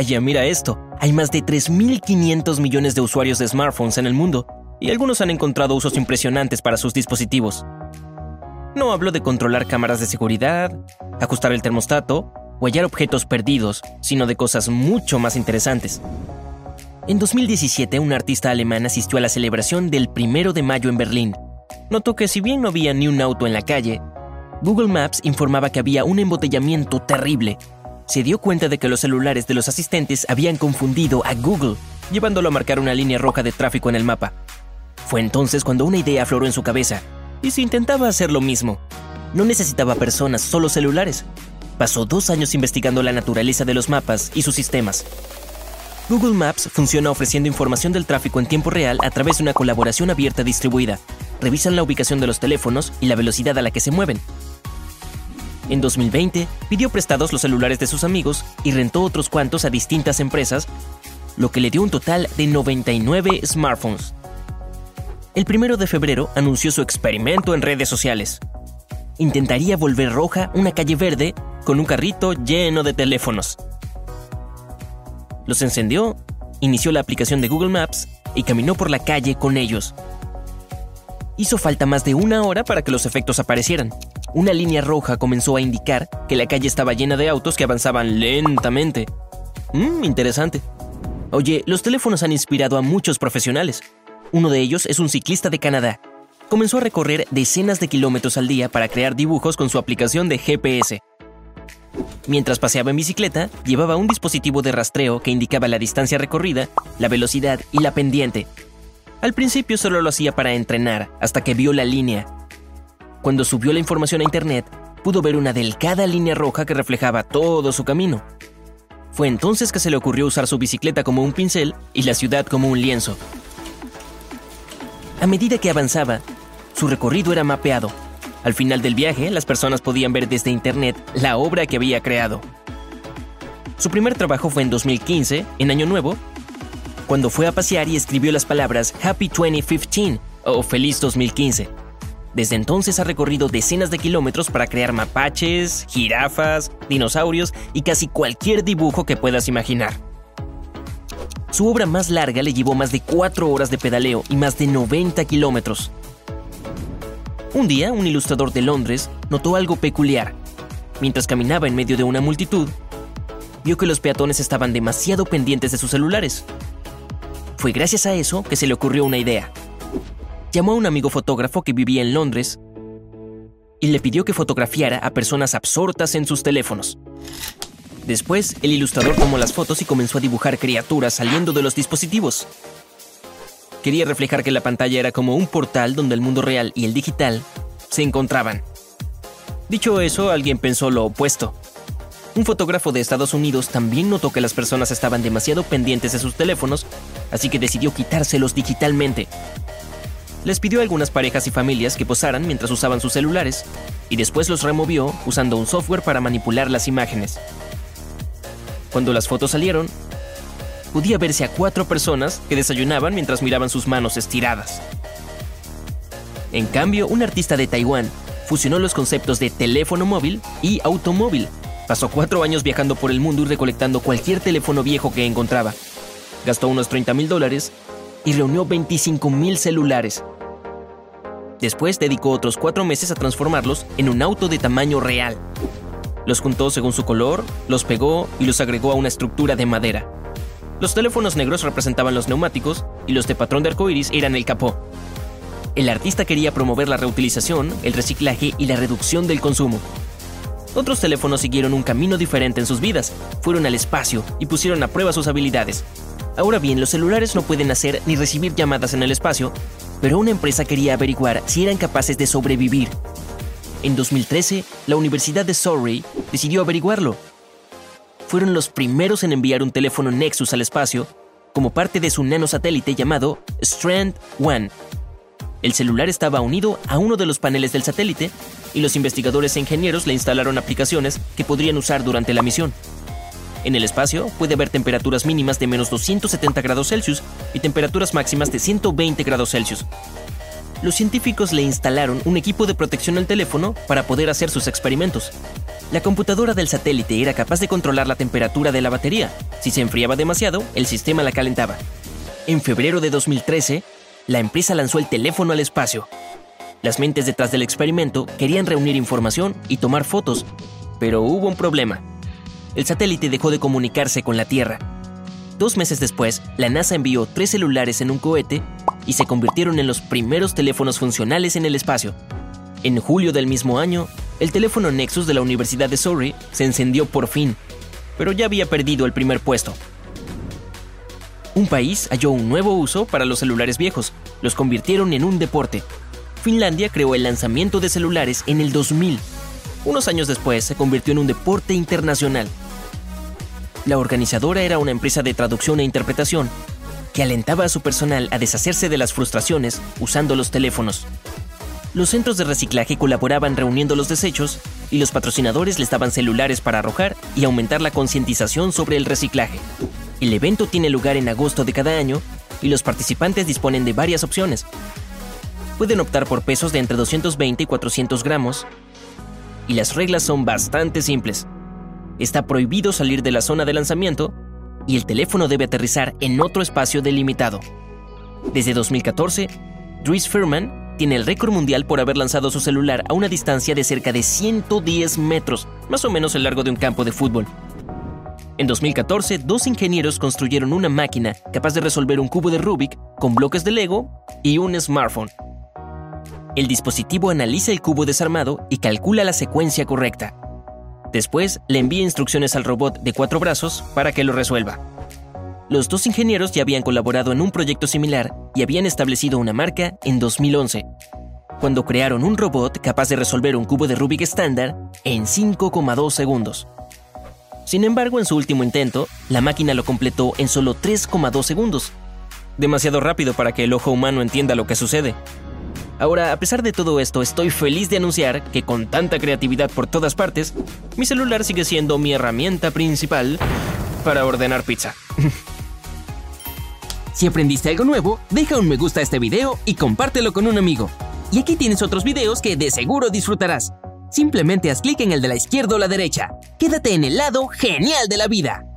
Vaya, mira esto. Hay más de 3.500 millones de usuarios de smartphones en el mundo, y algunos han encontrado usos impresionantes para sus dispositivos. No hablo de controlar cámaras de seguridad, ajustar el termostato o hallar objetos perdidos, sino de cosas mucho más interesantes. En 2017, un artista alemán asistió a la celebración del 1 de mayo en Berlín. Notó que si bien no había ni un auto en la calle, Google Maps informaba que había un embotellamiento terrible. Se dio cuenta de que los celulares de los asistentes habían confundido a Google, llevándolo a marcar una línea roja de tráfico en el mapa. Fue entonces cuando una idea afloró en su cabeza, y se intentaba hacer lo mismo. No necesitaba personas, solo celulares. Pasó dos años investigando la naturaleza de los mapas y sus sistemas. Google Maps funciona ofreciendo información del tráfico en tiempo real a través de una colaboración abierta distribuida. Revisan la ubicación de los teléfonos y la velocidad a la que se mueven, en 2020, pidió prestados los celulares de sus amigos y rentó otros cuantos a distintas empresas, lo que le dio un total de 99 smartphones. El primero de febrero anunció su experimento en redes sociales. Intentaría volver roja una calle verde con un carrito lleno de teléfonos. Los encendió, inició la aplicación de Google Maps y caminó por la calle con ellos. Hizo falta más de una hora para que los efectos aparecieran una línea roja comenzó a indicar que la calle estaba llena de autos que avanzaban lentamente. Mmm, interesante. Oye, los teléfonos han inspirado a muchos profesionales. Uno de ellos es un ciclista de Canadá. Comenzó a recorrer decenas de kilómetros al día para crear dibujos con su aplicación de GPS. Mientras paseaba en bicicleta, llevaba un dispositivo de rastreo que indicaba la distancia recorrida, la velocidad y la pendiente. Al principio solo lo hacía para entrenar, hasta que vio la línea cuando subió la información a Internet, pudo ver una delgada línea roja que reflejaba todo su camino. Fue entonces que se le ocurrió usar su bicicleta como un pincel y la ciudad como un lienzo. A medida que avanzaba, su recorrido era mapeado. Al final del viaje, las personas podían ver desde Internet la obra que había creado. Su primer trabajo fue en 2015, en Año Nuevo, cuando fue a pasear y escribió las palabras Happy 2015 o Feliz 2015 desde entonces ha recorrido decenas de kilómetros para crear mapaches, jirafas, dinosaurios y casi cualquier dibujo que puedas imaginar. Su obra más larga le llevó más de 4 horas de pedaleo y más de 90 kilómetros. Un día, un ilustrador de Londres notó algo peculiar. Mientras caminaba en medio de una multitud, vio que los peatones estaban demasiado pendientes de sus celulares. Fue gracias a eso que se le ocurrió una idea llamó a un amigo fotógrafo que vivía en Londres y le pidió que fotografiara a personas absortas en sus teléfonos. Después, el ilustrador tomó las fotos y comenzó a dibujar criaturas saliendo de los dispositivos. Quería reflejar que la pantalla era como un portal donde el mundo real y el digital se encontraban. Dicho eso, alguien pensó lo opuesto. Un fotógrafo de Estados Unidos también notó que las personas estaban demasiado pendientes de sus teléfonos, así que decidió quitárselos digitalmente les pidió a algunas parejas y familias que posaran mientras usaban sus celulares y después los removió usando un software para manipular las imágenes. Cuando las fotos salieron, podía verse a cuatro personas que desayunaban mientras miraban sus manos estiradas. En cambio, un artista de Taiwán fusionó los conceptos de teléfono móvil y automóvil. Pasó cuatro años viajando por el mundo y recolectando cualquier teléfono viejo que encontraba. Gastó unos 30 mil dólares y reunió 25.000 celulares. Después dedicó otros cuatro meses a transformarlos en un auto de tamaño real. Los juntó según su color, los pegó y los agregó a una estructura de madera. Los teléfonos negros representaban los neumáticos y los de patrón de arcoiris eran el capó. El artista quería promover la reutilización, el reciclaje y la reducción del consumo. Otros teléfonos siguieron un camino diferente en sus vidas, fueron al espacio y pusieron a prueba sus habilidades, Ahora bien, los celulares no pueden hacer ni recibir llamadas en el espacio, pero una empresa quería averiguar si eran capaces de sobrevivir. En 2013, la Universidad de Surrey decidió averiguarlo. Fueron los primeros en enviar un teléfono Nexus al espacio como parte de su nanosatélite llamado Strand One. El celular estaba unido a uno de los paneles del satélite y los investigadores e ingenieros le instalaron aplicaciones que podrían usar durante la misión. En el espacio puede haber temperaturas mínimas de menos 270 grados Celsius y temperaturas máximas de 120 grados Celsius. Los científicos le instalaron un equipo de protección al teléfono para poder hacer sus experimentos. La computadora del satélite era capaz de controlar la temperatura de la batería. Si se enfriaba demasiado, el sistema la calentaba. En febrero de 2013, la empresa lanzó el teléfono al espacio. Las mentes detrás del experimento querían reunir información y tomar fotos, pero hubo un problema. El satélite dejó de comunicarse con la Tierra. Dos meses después, la NASA envió tres celulares en un cohete y se convirtieron en los primeros teléfonos funcionales en el espacio. En julio del mismo año, el teléfono Nexus de la Universidad de Surrey se encendió por fin, pero ya había perdido el primer puesto. Un país halló un nuevo uso para los celulares viejos, los convirtieron en un deporte. Finlandia creó el lanzamiento de celulares en el 2000. Unos años después se convirtió en un deporte internacional. La organizadora era una empresa de traducción e interpretación que alentaba a su personal a deshacerse de las frustraciones usando los teléfonos. Los centros de reciclaje colaboraban reuniendo los desechos y los patrocinadores les daban celulares para arrojar y aumentar la concientización sobre el reciclaje. El evento tiene lugar en agosto de cada año y los participantes disponen de varias opciones. Pueden optar por pesos de entre 220 y 400 gramos y las reglas son bastante simples. Está prohibido salir de la zona de lanzamiento y el teléfono debe aterrizar en otro espacio delimitado. Desde 2014, Dries Furman tiene el récord mundial por haber lanzado su celular a una distancia de cerca de 110 metros, más o menos el largo de un campo de fútbol. En 2014, dos ingenieros construyeron una máquina capaz de resolver un cubo de Rubik con bloques de Lego y un smartphone. El dispositivo analiza el cubo desarmado y calcula la secuencia correcta. Después le envía instrucciones al robot de cuatro brazos para que lo resuelva. Los dos ingenieros ya habían colaborado en un proyecto similar y habían establecido una marca en 2011, cuando crearon un robot capaz de resolver un cubo de Rubik estándar en 5,2 segundos. Sin embargo, en su último intento, la máquina lo completó en solo 3,2 segundos. Demasiado rápido para que el ojo humano entienda lo que sucede. Ahora, a pesar de todo esto, estoy feliz de anunciar que con tanta creatividad por todas partes, mi celular sigue siendo mi herramienta principal para ordenar pizza. si aprendiste algo nuevo, deja un me gusta a este video y compártelo con un amigo. Y aquí tienes otros videos que de seguro disfrutarás. Simplemente haz clic en el de la izquierda o la derecha. Quédate en el lado genial de la vida.